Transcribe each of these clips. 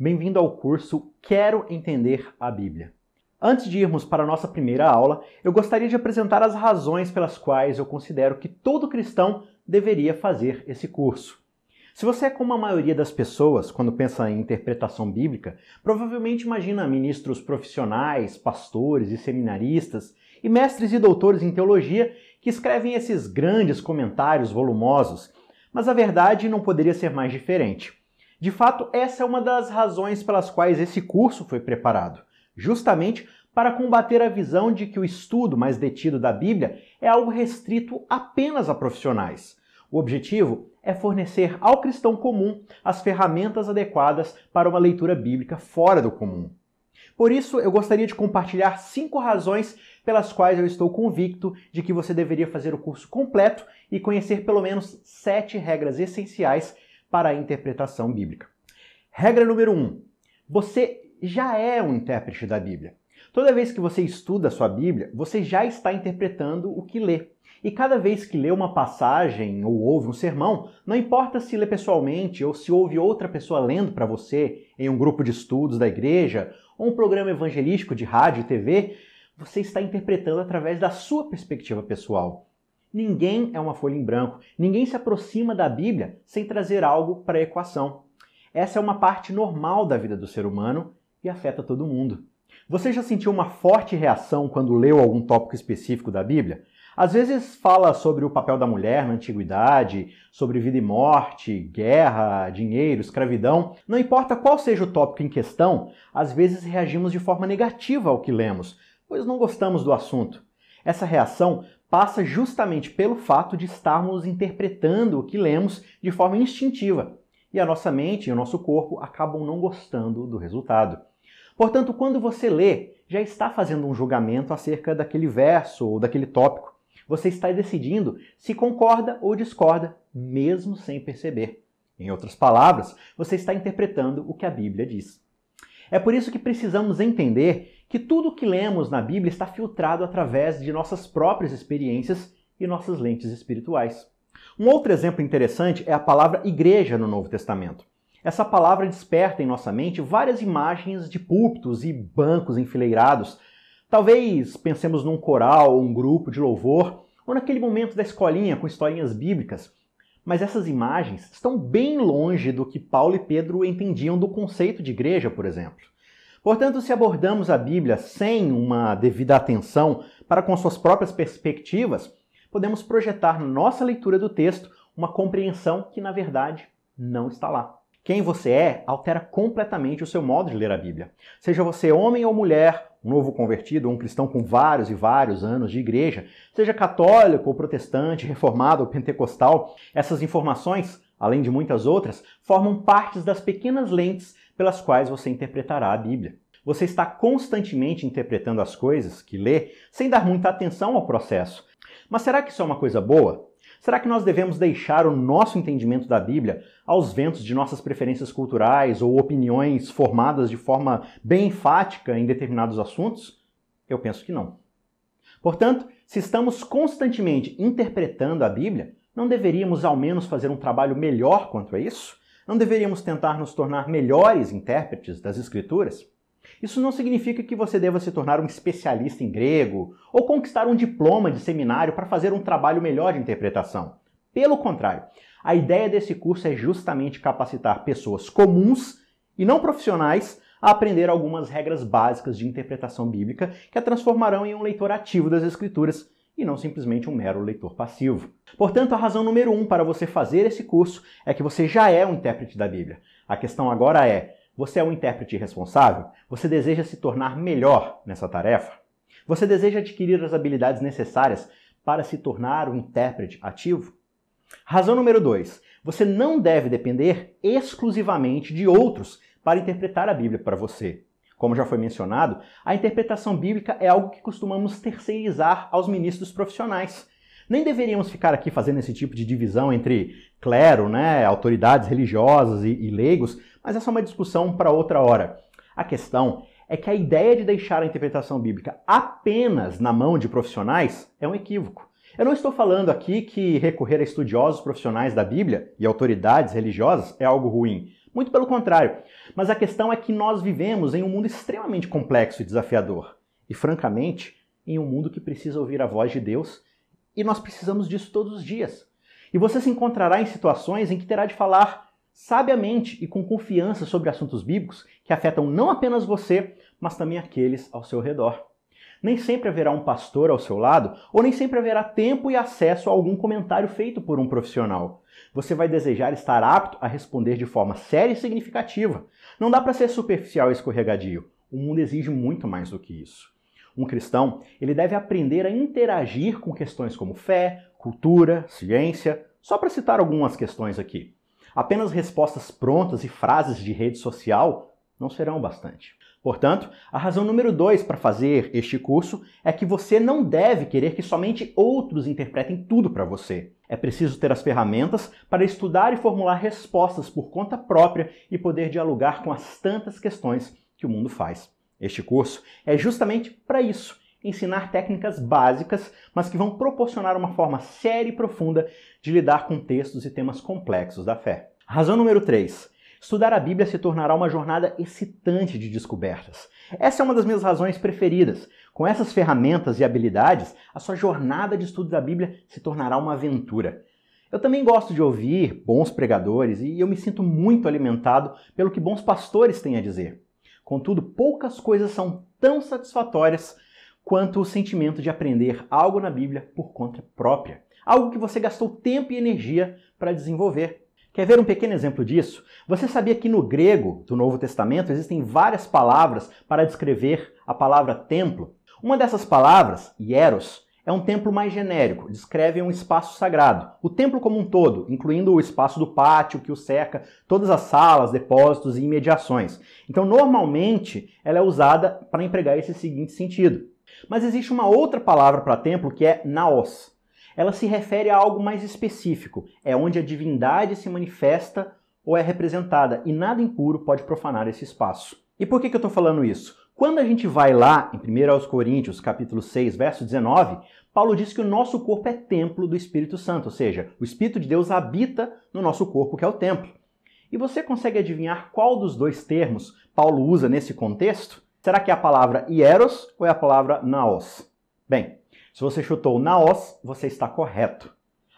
Bem-vindo ao curso Quero Entender a Bíblia. Antes de irmos para a nossa primeira aula, eu gostaria de apresentar as razões pelas quais eu considero que todo cristão deveria fazer esse curso. Se você é como a maioria das pessoas quando pensa em interpretação bíblica, provavelmente imagina ministros profissionais, pastores e seminaristas e mestres e doutores em teologia que escrevem esses grandes comentários volumosos, mas a verdade não poderia ser mais diferente. De fato, essa é uma das razões pelas quais esse curso foi preparado, justamente para combater a visão de que o estudo mais detido da Bíblia é algo restrito apenas a profissionais. O objetivo é fornecer ao cristão comum as ferramentas adequadas para uma leitura bíblica fora do comum. Por isso, eu gostaria de compartilhar cinco razões pelas quais eu estou convicto de que você deveria fazer o curso completo e conhecer pelo menos sete regras essenciais para a interpretação bíblica. Regra número 1. Um, você já é um intérprete da Bíblia. Toda vez que você estuda a sua Bíblia, você já está interpretando o que lê. E cada vez que lê uma passagem ou ouve um sermão, não importa se lê pessoalmente ou se ouve outra pessoa lendo para você em um grupo de estudos da igreja ou um programa evangelístico de rádio e TV, você está interpretando através da sua perspectiva pessoal. Ninguém é uma folha em branco. Ninguém se aproxima da Bíblia sem trazer algo para a equação. Essa é uma parte normal da vida do ser humano e afeta todo mundo. Você já sentiu uma forte reação quando leu algum tópico específico da Bíblia? Às vezes fala sobre o papel da mulher na antiguidade, sobre vida e morte, guerra, dinheiro, escravidão. Não importa qual seja o tópico em questão, às vezes reagimos de forma negativa ao que lemos, pois não gostamos do assunto. Essa reação passa justamente pelo fato de estarmos interpretando o que lemos de forma instintiva e a nossa mente e o nosso corpo acabam não gostando do resultado. Portanto, quando você lê, já está fazendo um julgamento acerca daquele verso ou daquele tópico. Você está decidindo se concorda ou discorda, mesmo sem perceber. Em outras palavras, você está interpretando o que a Bíblia diz. É por isso que precisamos entender que tudo o que lemos na Bíblia está filtrado através de nossas próprias experiências e nossas lentes espirituais. Um outro exemplo interessante é a palavra igreja no Novo Testamento. Essa palavra desperta em nossa mente várias imagens de púlpitos e bancos enfileirados. Talvez pensemos num coral ou um grupo de louvor, ou naquele momento da escolinha com historinhas bíblicas. Mas essas imagens estão bem longe do que Paulo e Pedro entendiam do conceito de igreja, por exemplo. Portanto, se abordamos a Bíblia sem uma devida atenção para com suas próprias perspectivas, podemos projetar na nossa leitura do texto uma compreensão que, na verdade, não está lá. Quem você é altera completamente o seu modo de ler a Bíblia. Seja você homem ou mulher, um novo convertido, um cristão com vários e vários anos de igreja, seja católico ou protestante, reformado ou pentecostal, essas informações, além de muitas outras, formam partes das pequenas lentes pelas quais você interpretará a Bíblia. Você está constantemente interpretando as coisas que lê sem dar muita atenção ao processo. Mas será que isso é uma coisa boa? Será que nós devemos deixar o nosso entendimento da Bíblia aos ventos de nossas preferências culturais ou opiniões formadas de forma bem enfática em determinados assuntos? Eu penso que não. Portanto, se estamos constantemente interpretando a Bíblia, não deveríamos ao menos fazer um trabalho melhor quanto a isso? Não deveríamos tentar nos tornar melhores intérpretes das Escrituras? Isso não significa que você deva se tornar um especialista em grego ou conquistar um diploma de seminário para fazer um trabalho melhor de interpretação. Pelo contrário, a ideia desse curso é justamente capacitar pessoas comuns e não profissionais a aprender algumas regras básicas de interpretação bíblica que a transformarão em um leitor ativo das Escrituras e não simplesmente um mero leitor passivo. Portanto, a razão número um para você fazer esse curso é que você já é um intérprete da Bíblia. A questão agora é: você é um intérprete responsável? Você deseja se tornar melhor nessa tarefa? Você deseja adquirir as habilidades necessárias para se tornar um intérprete ativo? Razão número 2. Você não deve depender exclusivamente de outros para interpretar a Bíblia para você. Como já foi mencionado, a interpretação bíblica é algo que costumamos terceirizar aos ministros profissionais. Nem deveríamos ficar aqui fazendo esse tipo de divisão entre clero, né, autoridades religiosas e, e leigos, mas essa é uma discussão para outra hora. A questão é que a ideia de deixar a interpretação bíblica apenas na mão de profissionais é um equívoco. Eu não estou falando aqui que recorrer a estudiosos profissionais da Bíblia e autoridades religiosas é algo ruim. Muito pelo contrário. Mas a questão é que nós vivemos em um mundo extremamente complexo e desafiador. E, francamente, em um mundo que precisa ouvir a voz de Deus, e nós precisamos disso todos os dias. E você se encontrará em situações em que terá de falar sabiamente e com confiança sobre assuntos bíblicos que afetam não apenas você, mas também aqueles ao seu redor. Nem sempre haverá um pastor ao seu lado, ou nem sempre haverá tempo e acesso a algum comentário feito por um profissional. Você vai desejar estar apto a responder de forma séria e significativa. Não dá para ser superficial e escorregadio. O mundo exige muito mais do que isso. Um cristão, ele deve aprender a interagir com questões como fé, cultura, ciência, só para citar algumas questões aqui. Apenas respostas prontas e frases de rede social não serão bastante. Portanto, a razão número dois para fazer este curso é que você não deve querer que somente outros interpretem tudo para você. É preciso ter as ferramentas para estudar e formular respostas por conta própria e poder dialogar com as tantas questões que o mundo faz. Este curso é justamente para isso ensinar técnicas básicas, mas que vão proporcionar uma forma séria e profunda de lidar com textos e temas complexos da fé. Razão número 3. Estudar a Bíblia se tornará uma jornada excitante de descobertas. Essa é uma das minhas razões preferidas. Com essas ferramentas e habilidades, a sua jornada de estudo da Bíblia se tornará uma aventura. Eu também gosto de ouvir bons pregadores e eu me sinto muito alimentado pelo que bons pastores têm a dizer. Contudo, poucas coisas são tão satisfatórias quanto o sentimento de aprender algo na Bíblia por conta própria. Algo que você gastou tempo e energia para desenvolver. Quer ver um pequeno exemplo disso? Você sabia que no grego do Novo Testamento existem várias palavras para descrever a palavra templo? Uma dessas palavras, hieros, é um templo mais genérico, descreve um espaço sagrado. O templo como um todo, incluindo o espaço do pátio que o cerca, todas as salas, depósitos e imediações. Então, normalmente, ela é usada para empregar esse seguinte sentido. Mas existe uma outra palavra para templo que é naos ela se refere a algo mais específico, é onde a divindade se manifesta ou é representada, e nada impuro pode profanar esse espaço. E por que, que eu estou falando isso? Quando a gente vai lá em 1 Coríntios, capítulo 6, verso 19, Paulo diz que o nosso corpo é templo do Espírito Santo, ou seja, o Espírito de Deus habita no nosso corpo, que é o templo. E você consegue adivinhar qual dos dois termos Paulo usa nesse contexto? Será que é a palavra hieros ou é a palavra naos? Bem, se você chutou naos, você está correto.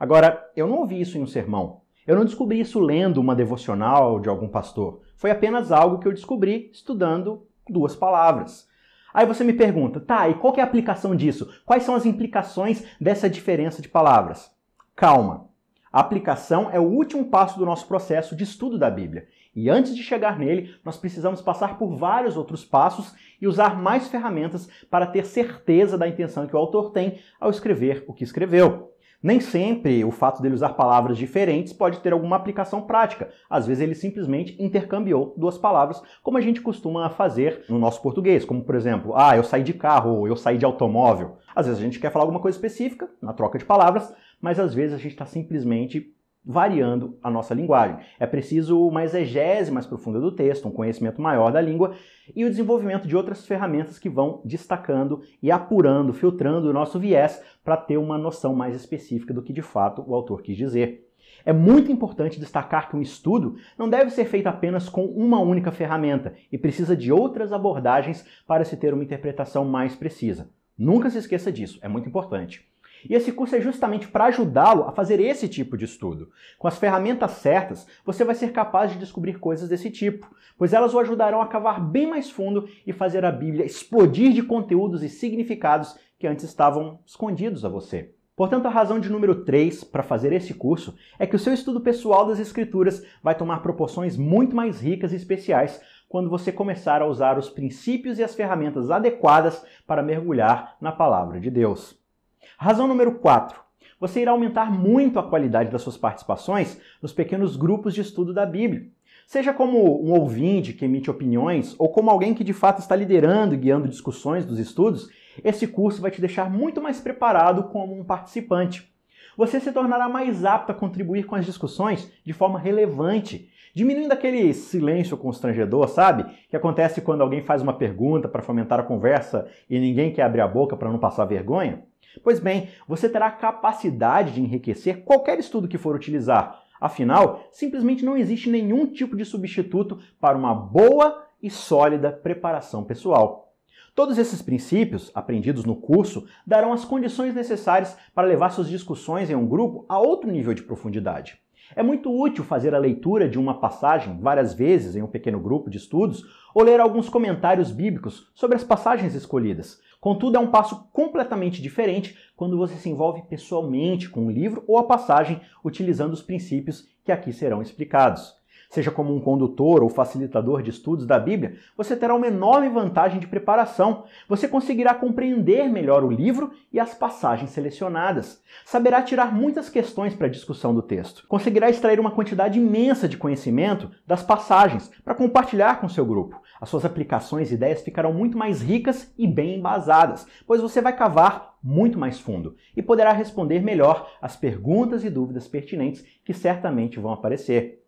Agora, eu não ouvi isso em um sermão. Eu não descobri isso lendo uma devocional de algum pastor. Foi apenas algo que eu descobri estudando duas palavras. Aí você me pergunta, tá, e qual é a aplicação disso? Quais são as implicações dessa diferença de palavras? Calma. A aplicação é o último passo do nosso processo de estudo da Bíblia. E antes de chegar nele, nós precisamos passar por vários outros passos e usar mais ferramentas para ter certeza da intenção que o autor tem ao escrever o que escreveu. Nem sempre o fato dele usar palavras diferentes pode ter alguma aplicação prática. Às vezes ele simplesmente intercambiou duas palavras, como a gente costuma fazer no nosso português, como por exemplo, ah, eu saí de carro ou eu saí de automóvel. Às vezes a gente quer falar alguma coisa específica na troca de palavras, mas às vezes a gente está simplesmente variando a nossa linguagem. É preciso uma exegese mais profunda do texto, um conhecimento maior da língua e o desenvolvimento de outras ferramentas que vão destacando e apurando, filtrando o nosso viés para ter uma noção mais específica do que de fato o autor quis dizer. É muito importante destacar que um estudo não deve ser feito apenas com uma única ferramenta e precisa de outras abordagens para se ter uma interpretação mais precisa. Nunca se esqueça disso, é muito importante. E esse curso é justamente para ajudá-lo a fazer esse tipo de estudo. Com as ferramentas certas, você vai ser capaz de descobrir coisas desse tipo, pois elas o ajudarão a cavar bem mais fundo e fazer a Bíblia explodir de conteúdos e significados que antes estavam escondidos a você. Portanto, a razão de número 3 para fazer esse curso é que o seu estudo pessoal das Escrituras vai tomar proporções muito mais ricas e especiais quando você começar a usar os princípios e as ferramentas adequadas para mergulhar na palavra de Deus. Razão número 4. Você irá aumentar muito a qualidade das suas participações nos pequenos grupos de estudo da Bíblia. Seja como um ouvinte que emite opiniões ou como alguém que de fato está liderando e guiando discussões dos estudos, esse curso vai te deixar muito mais preparado como um participante. Você se tornará mais apto a contribuir com as discussões de forma relevante, diminuindo aquele silêncio constrangedor, sabe? Que acontece quando alguém faz uma pergunta para fomentar a conversa e ninguém quer abrir a boca para não passar vergonha. Pois bem, você terá a capacidade de enriquecer qualquer estudo que for utilizar, Afinal, simplesmente não existe nenhum tipo de substituto para uma boa e sólida preparação pessoal. Todos esses princípios, aprendidos no curso, darão as condições necessárias para levar suas discussões em um grupo a outro nível de profundidade. É muito útil fazer a leitura de uma passagem várias vezes em um pequeno grupo de estudos ou ler alguns comentários bíblicos sobre as passagens escolhidas. Contudo, é um passo completamente diferente quando você se envolve pessoalmente com o livro ou a passagem utilizando os princípios que aqui serão explicados seja como um condutor ou facilitador de estudos da Bíblia, você terá uma enorme vantagem de preparação. Você conseguirá compreender melhor o livro e as passagens selecionadas. Saberá tirar muitas questões para a discussão do texto. Conseguirá extrair uma quantidade imensa de conhecimento das passagens para compartilhar com seu grupo. As suas aplicações e ideias ficarão muito mais ricas e bem embasadas, pois você vai cavar muito mais fundo e poderá responder melhor as perguntas e dúvidas pertinentes que certamente vão aparecer.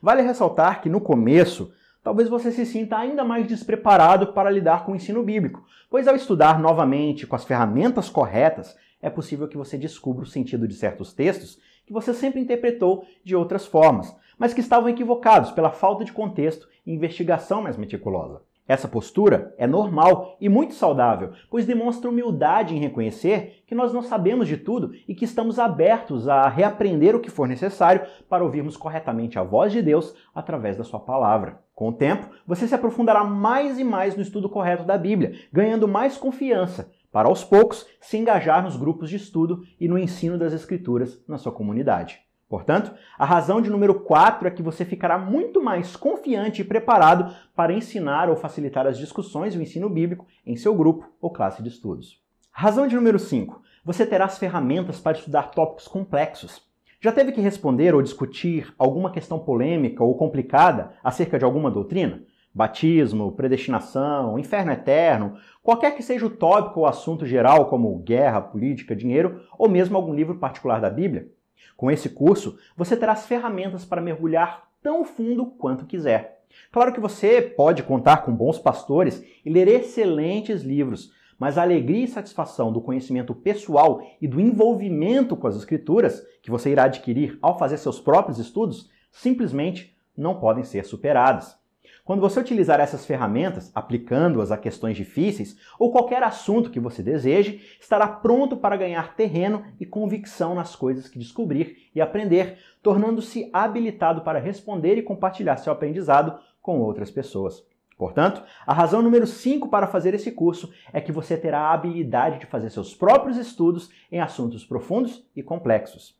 Vale ressaltar que no começo, talvez você se sinta ainda mais despreparado para lidar com o ensino bíblico, pois ao estudar novamente com as ferramentas corretas, é possível que você descubra o sentido de certos textos que você sempre interpretou de outras formas, mas que estavam equivocados pela falta de contexto e investigação mais meticulosa. Essa postura é normal e muito saudável, pois demonstra humildade em reconhecer que nós não sabemos de tudo e que estamos abertos a reaprender o que for necessário para ouvirmos corretamente a voz de Deus através da Sua palavra. Com o tempo, você se aprofundará mais e mais no estudo correto da Bíblia, ganhando mais confiança, para aos poucos se engajar nos grupos de estudo e no ensino das Escrituras na sua comunidade. Portanto, a razão de número 4 é que você ficará muito mais confiante e preparado para ensinar ou facilitar as discussões e o ensino bíblico em seu grupo ou classe de estudos. Razão de número 5. Você terá as ferramentas para estudar tópicos complexos. Já teve que responder ou discutir alguma questão polêmica ou complicada acerca de alguma doutrina? Batismo, predestinação, inferno eterno, qualquer que seja o tópico ou assunto geral, como guerra, política, dinheiro, ou mesmo algum livro particular da Bíblia? Com esse curso, você terá as ferramentas para mergulhar tão fundo quanto quiser. Claro que você pode contar com bons pastores e ler excelentes livros, mas a alegria e satisfação do conhecimento pessoal e do envolvimento com as escrituras que você irá adquirir ao fazer seus próprios estudos simplesmente não podem ser superadas. Quando você utilizar essas ferramentas, aplicando-as a questões difíceis ou qualquer assunto que você deseje, estará pronto para ganhar terreno e convicção nas coisas que descobrir e aprender, tornando-se habilitado para responder e compartilhar seu aprendizado com outras pessoas. Portanto, a razão número 5 para fazer esse curso é que você terá a habilidade de fazer seus próprios estudos em assuntos profundos e complexos.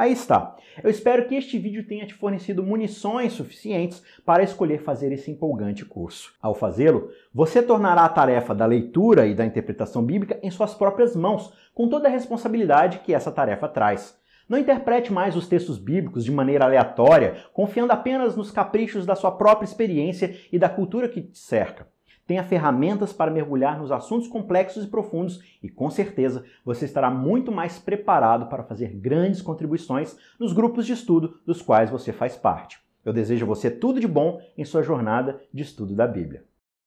Aí está. Eu espero que este vídeo tenha te fornecido munições suficientes para escolher fazer esse empolgante curso. Ao fazê-lo, você tornará a tarefa da leitura e da interpretação bíblica em suas próprias mãos, com toda a responsabilidade que essa tarefa traz. Não interprete mais os textos bíblicos de maneira aleatória, confiando apenas nos caprichos da sua própria experiência e da cultura que te cerca tenha ferramentas para mergulhar nos assuntos complexos e profundos e, com certeza, você estará muito mais preparado para fazer grandes contribuições nos grupos de estudo dos quais você faz parte. Eu desejo a você tudo de bom em sua jornada de estudo da Bíblia.